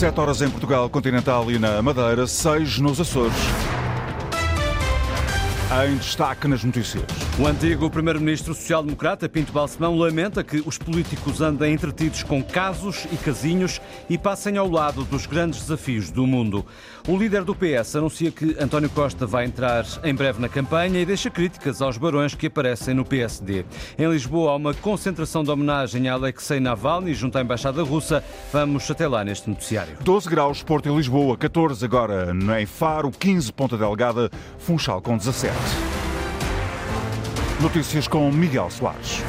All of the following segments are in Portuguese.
7 horas em Portugal Continental e na Madeira, 6 nos Açores. Em destaque nas notícias. O antigo primeiro-ministro social-democrata Pinto Balsemão lamenta que os políticos andem entretidos com casos e casinhos e passem ao lado dos grandes desafios do mundo. O líder do PS anuncia que António Costa vai entrar em breve na campanha e deixa críticas aos barões que aparecem no PSD. Em Lisboa há uma concentração de homenagem a Alexei Navalny junto à Embaixada Russa. Vamos até lá neste noticiário. 12 graus Porto e Lisboa, 14 agora em Faro, 15 Ponta Delgada, Funchal com 17. Notícias com Miguel Soares.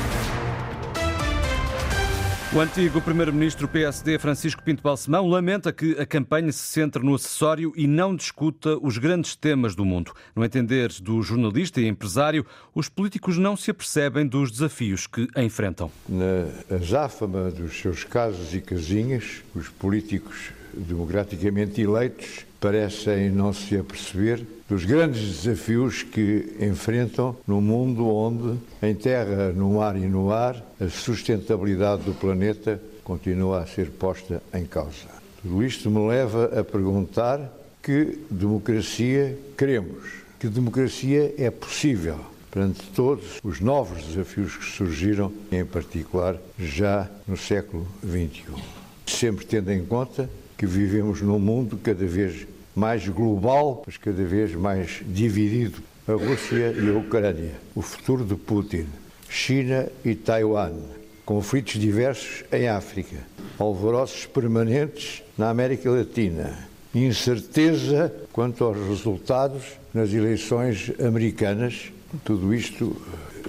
O antigo primeiro-ministro PSD Francisco Pinto Balsemão lamenta que a campanha se centre no acessório e não discuta os grandes temas do mundo. No entender do jornalista e empresário, os políticos não se apercebem dos desafios que enfrentam. Na azáfama dos seus casos e casinhas, os políticos democraticamente eleitos parecem não se aperceber dos grandes desafios que enfrentam no mundo onde, em terra, no ar e no ar, a sustentabilidade do planeta continua a ser posta em causa. Tudo isto me leva a perguntar que democracia queremos, que democracia é possível perante todos os novos desafios que surgiram, em particular já no século XXI. Sempre tendo em conta que vivemos num mundo cada vez mais global, mas cada vez mais dividido. A Rússia e a Ucrânia, o futuro de Putin, China e Taiwan, conflitos diversos em África, alvoroços permanentes na América Latina, incerteza quanto aos resultados nas eleições americanas. Tudo isto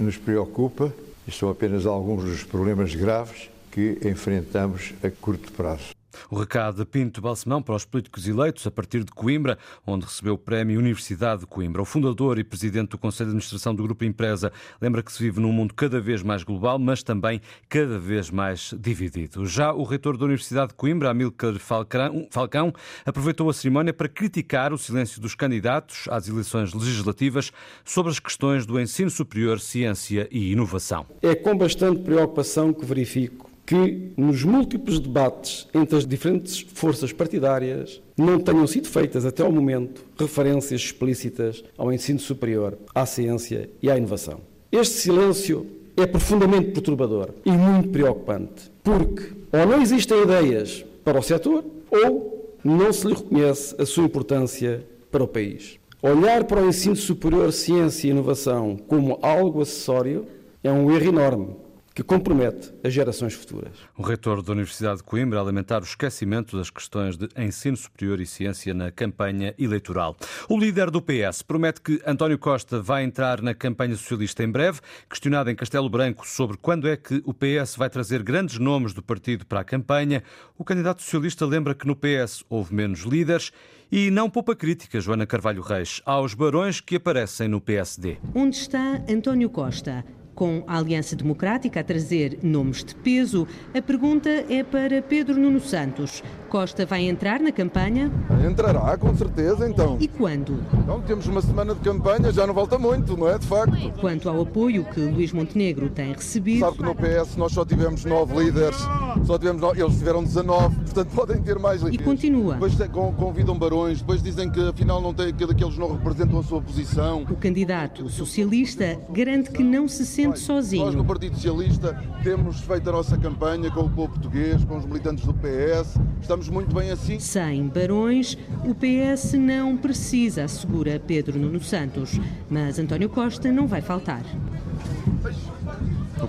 nos preocupa e são apenas alguns dos problemas graves que enfrentamos a curto prazo. O recado de Pinto Balsemão para os políticos eleitos a partir de Coimbra, onde recebeu o prémio Universidade de Coimbra. O fundador e presidente do Conselho de Administração do Grupo Empresa lembra que se vive num mundo cada vez mais global, mas também cada vez mais dividido. Já o reitor da Universidade de Coimbra, Amílcar Falcão, aproveitou a cerimónia para criticar o silêncio dos candidatos às eleições legislativas sobre as questões do ensino superior, ciência e inovação. É com bastante preocupação que verifico que nos múltiplos debates entre as diferentes forças partidárias não tenham sido feitas até ao momento referências explícitas ao ensino superior, à ciência e à inovação. Este silêncio é profundamente perturbador e muito preocupante, porque ou não existem ideias para o setor ou não se lhe reconhece a sua importância para o país. Olhar para o ensino superior, ciência e inovação como algo acessório é um erro enorme que compromete as gerações futuras. O reitor da Universidade de Coimbra a lamentar o esquecimento das questões de ensino superior e ciência na campanha eleitoral. O líder do PS promete que António Costa vai entrar na campanha socialista em breve. Questionado em Castelo Branco sobre quando é que o PS vai trazer grandes nomes do partido para a campanha, o candidato socialista lembra que no PS houve menos líderes e não poupa crítica, Joana Carvalho Reis, aos barões que aparecem no PSD. Onde está António Costa? Com a Aliança Democrática a trazer nomes de peso, a pergunta é para Pedro Nuno Santos. Costa vai entrar na campanha? Entrará, com certeza, então. E quando? Então, temos uma semana de campanha, já não volta muito, não é? De facto. Quanto ao apoio que Luís Montenegro tem recebido. Sabe que no PS nós só tivemos nove líderes, só tivemos nove, eles tiveram 19, portanto podem ter mais líderes. E continua. Depois convidam barões, depois dizem que afinal não tem, que eles não representam a sua posição. O candidato socialista garante que não se sente sozinho. Nós no Partido Socialista temos feito a nossa campanha com o povo português, com os militantes do PS, estamos muito bem assim. Sem barões, o PS não precisa, assegura Pedro Nuno Santos. Mas António Costa não vai faltar.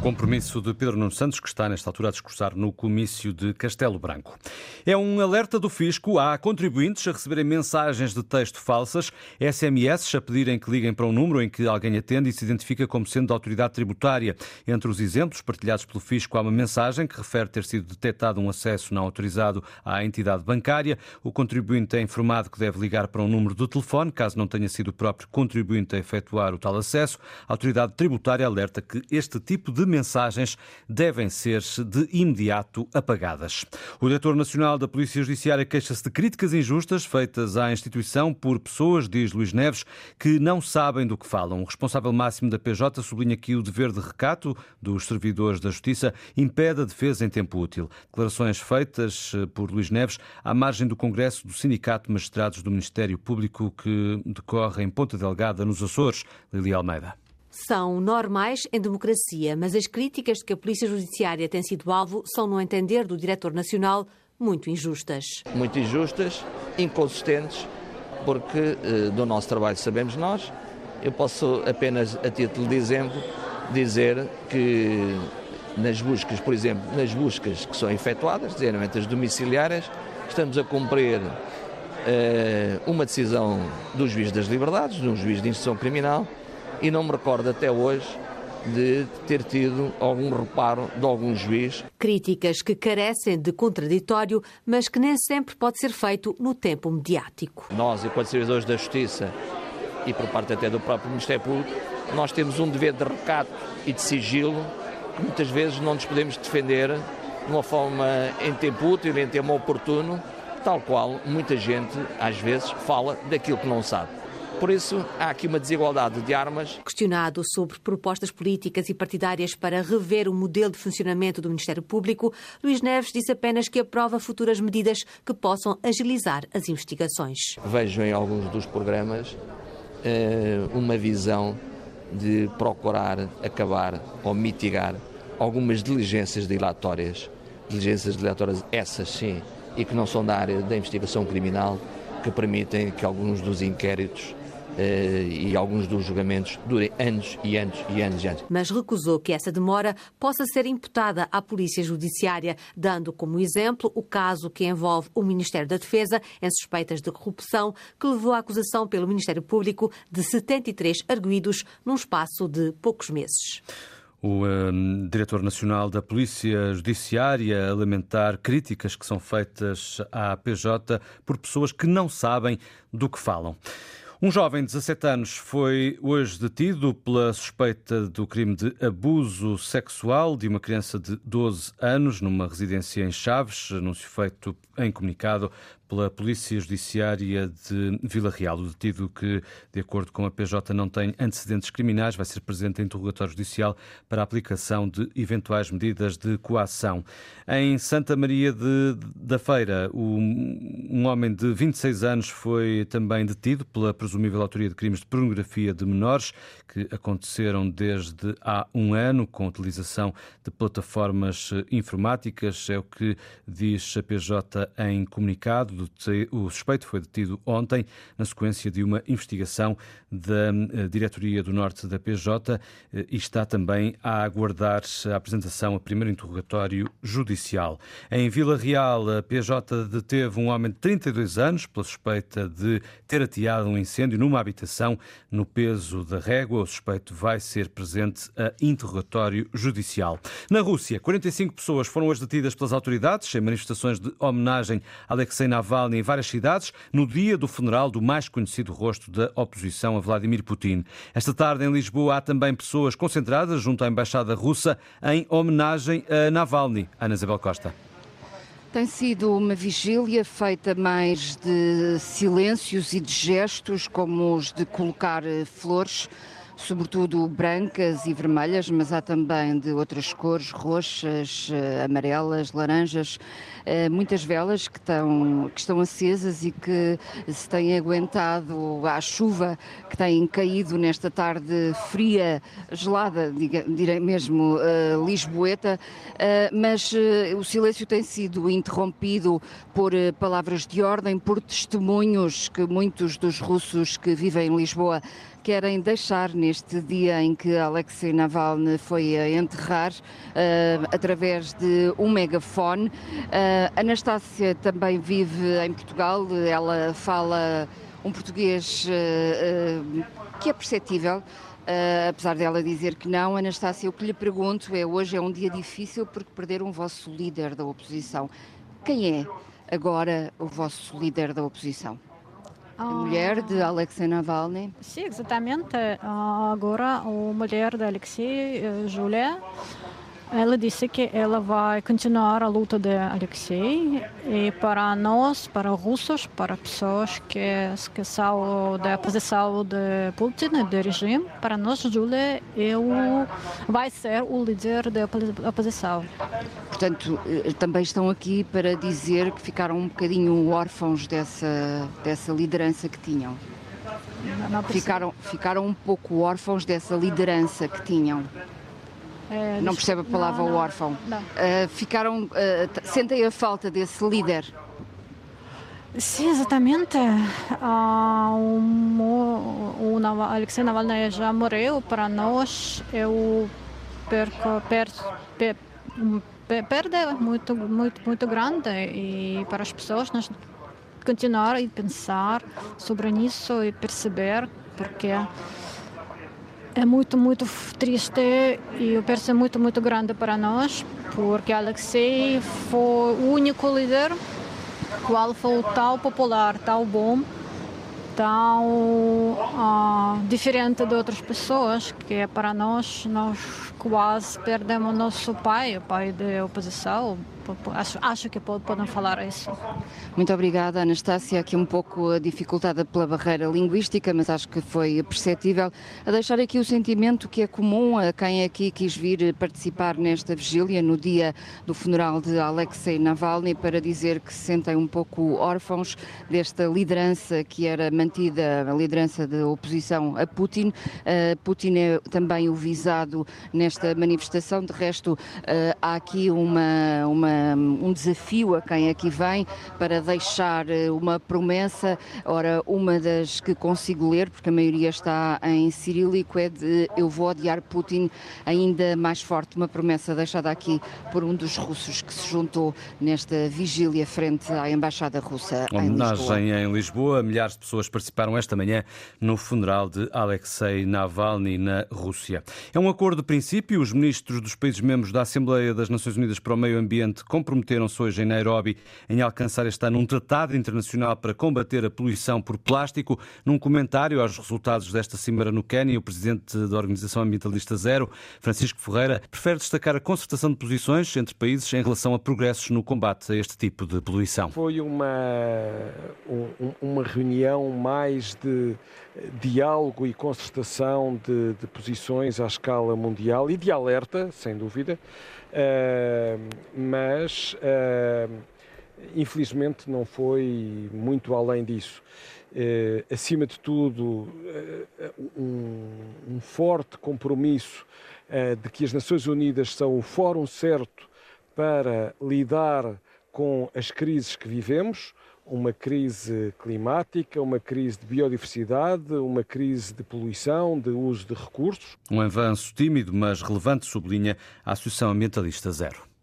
Compromisso de Pedro Nuno Santos, que está nesta altura a discursar no comício de Castelo Branco. É um alerta do fisco a contribuintes a receberem mensagens de texto falsas, SMS a pedirem que liguem para um número em que alguém atende e se identifica como sendo da autoridade tributária. Entre os exemplos partilhados pelo fisco há uma mensagem que refere ter sido detectado um acesso não autorizado à entidade bancária. O contribuinte é informado que deve ligar para um número de telefone, caso não tenha sido o próprio contribuinte a efetuar o tal acesso. A autoridade tributária alerta que este tipo de mensagens devem ser de imediato apagadas. O diretor nacional da Polícia Judiciária queixa-se de críticas injustas feitas à instituição por pessoas, diz Luís Neves, que não sabem do que falam. O responsável máximo da PJ sublinha que o dever de recato dos servidores da Justiça impede a defesa em tempo útil. Declarações feitas eh, por Luís Neves à margem do Congresso do Sindicato de Magistrados do Ministério Público que decorre em Ponta Delgada, nos Açores. Lili Almeida são normais em democracia, mas as críticas de que a Polícia Judiciária tem sido alvo são, no entender do Diretor Nacional, muito injustas. Muito injustas, inconsistentes, porque eh, do nosso trabalho sabemos nós. Eu posso apenas, a título de exemplo, dizer que nas buscas, por exemplo, nas buscas que são efetuadas, geralmente as domiciliárias, estamos a cumprir eh, uma decisão do juiz das liberdades, de um juiz de instrução criminal, e não me recordo até hoje de ter tido algum reparo de algum juiz. Críticas que carecem de contraditório, mas que nem sempre pode ser feito no tempo mediático. Nós, enquanto servidores da Justiça e por parte até do próprio Ministério Público, nós temos um dever de recato e de sigilo que muitas vezes não nos podemos defender de uma forma em tempo útil, em tempo oportuno, tal qual muita gente às vezes fala daquilo que não sabe. Por isso, há aqui uma desigualdade de armas. Questionado sobre propostas políticas e partidárias para rever o modelo de funcionamento do Ministério Público, Luís Neves disse apenas que aprova futuras medidas que possam agilizar as investigações. Vejo em alguns dos programas eh, uma visão de procurar acabar ou mitigar algumas diligências dilatórias. Diligências dilatórias, essas sim, e que não são da área da investigação criminal, que permitem que alguns dos inquéritos e alguns dos julgamentos durem anos e anos e anos e anos. Mas recusou que essa demora possa ser imputada à Polícia Judiciária, dando como exemplo o caso que envolve o Ministério da Defesa em suspeitas de corrupção, que levou à acusação pelo Ministério Público de 73 arguídos num espaço de poucos meses. O um, diretor nacional da Polícia Judiciária a lamentar críticas que são feitas à PJ por pessoas que não sabem do que falam. Um jovem de 17 anos foi hoje detido pela suspeita do crime de abuso sexual de uma criança de 12 anos numa residência em Chaves, anúncio feito em comunicado pela Polícia Judiciária de Vila Real. O detido que, de acordo com a PJ, não tem antecedentes criminais, vai ser presente em interrogatório judicial para a aplicação de eventuais medidas de coação. Em Santa Maria de, da Feira, um homem de 26 anos foi também detido pela presumível autoria de crimes de pornografia de menores que aconteceram desde há um ano com a utilização de plataformas informáticas, é o que diz a PJ em comunicado o suspeito foi detido ontem na sequência de uma investigação da eh, Diretoria do Norte da PJ eh, e está também a aguardar a apresentação a primeiro interrogatório judicial. Em Vila Real, a PJ deteve um homem de 32 anos pela suspeita de ter ateado um incêndio numa habitação no peso da régua. O suspeito vai ser presente a interrogatório judicial. Na Rússia, 45 pessoas foram hoje detidas pelas autoridades em manifestações de homenagem a Alexei Navalny Navalny em várias cidades no dia do funeral do mais conhecido rosto da oposição a Vladimir Putin. Esta tarde em Lisboa há também pessoas concentradas junto à Embaixada Russa em homenagem a Navalny. Ana Isabel Costa. Tem sido uma vigília feita mais de silêncios e de gestos, como os de colocar eh, flores sobretudo brancas e vermelhas, mas há também de outras cores, roxas, eh, amarelas, laranjas, eh, muitas velas que estão, que estão acesas e que se têm aguentado à chuva que tem caído nesta tarde fria, gelada, direi mesmo uh, lisboeta, mas o silêncio tem sido interrompido por palavras de ordem, por testemunhos que muitos dos russos que vivem em Lisboa querem deixar neste dia em que Alexei Navalny foi a enterrar uh, através de um megafone. Uh, Anastácia também vive em Portugal, ela fala um português uh, que é perceptível. Uh, apesar dela dizer que não, Anastácia, o que lhe pergunto é: hoje é um dia difícil porque perderam o vosso líder da oposição. Quem é agora o vosso líder da oposição? Mulher de Alexei Navalny. Sim, exatamente. Agora, a mulher de Alexei, Julia, ela disse que ela vai continuar a luta de Alexei e para nós, para russos, para pessoas que, que são da oposição de Putin, do regime, para nós, Julia, eu vai ser o líder da oposição. Portanto, eh, também estão aqui para dizer que ficaram um bocadinho órfãos dessa, dessa liderança que tinham. Ficaram, ficaram um pouco órfãos dessa liderança que tinham. É, não percebe a palavra não, não, órfão. Não. Uh, ficaram, uh, sentem a falta desse líder? Sim, exatamente. Uh, o, o Alexei Navalny já morreu. Para nós, eu perco, per, per, perda muito, muito, muito grande. E para as pessoas, nós continuar e pensar sobre isso e perceber porque é muito, muito triste e eu penso muito, muito grande para nós, porque Alexei foi o único líder qual foi tão popular, tão bom, tão uh, diferente de outras pessoas, que para nós, nós quase perdemos nosso pai, o pai da oposição, Acho, acho que podem falar isso. Muito obrigada, Anastácia. Aqui um pouco dificultada pela barreira linguística, mas acho que foi perceptível a deixar aqui o sentimento que é comum a quem aqui quis vir participar nesta vigília no dia do funeral de Alexei Navalny para dizer que se sentem um pouco órfãos desta liderança que era mantida, a liderança da oposição a Putin. Uh, Putin é também o visado nesta manifestação. De resto, uh, há aqui uma, uma um desafio a quem aqui vem para deixar eh, uma promessa. Ora, uma das que consigo ler, porque a maioria está em cirílico, é de eu vou odiar Putin ainda mais forte. Uma promessa deixada aqui por um dos russos que se juntou nesta vigília frente à Embaixada Russa em Homenagem em Lisboa. Milhares de pessoas participaram esta manhã no funeral de Alexei Navalny na Rússia. É um acordo de princípio. Os ministros dos países membros da Assembleia das Nações Unidas para o Meio Ambiente comprometeram-se hoje em Nairobi em alcançar este ano um tratado internacional para combater a poluição por plástico. Num comentário aos resultados desta cimeira no Quênia, o presidente da Organização Ambientalista Zero, Francisco Ferreira, prefere destacar a concertação de posições entre países em relação a progressos no combate a este tipo de poluição. Foi uma, uma reunião mais de diálogo e concertação de, de posições à escala mundial e de alerta, sem dúvida, mas, infelizmente, não foi muito além disso. Uh, acima de tudo, um, um, forte compromisso de que as Nações Unidas são o fórum certo para lidar com as crises que vivemos, uma crise climática, uma crise de biodiversidade, uma crise de poluição, de uso de recursos. Um avanço tímido, mas relevante, sublinha a Associação Ambientalista Zero.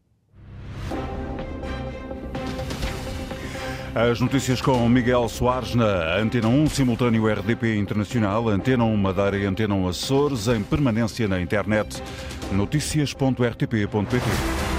As notícias com Miguel Soares na Antena 1, simultâneo RDP Internacional, Antena 1 Madeira e Antena 1 Açores, em permanência na internet. notícias.rtp.pt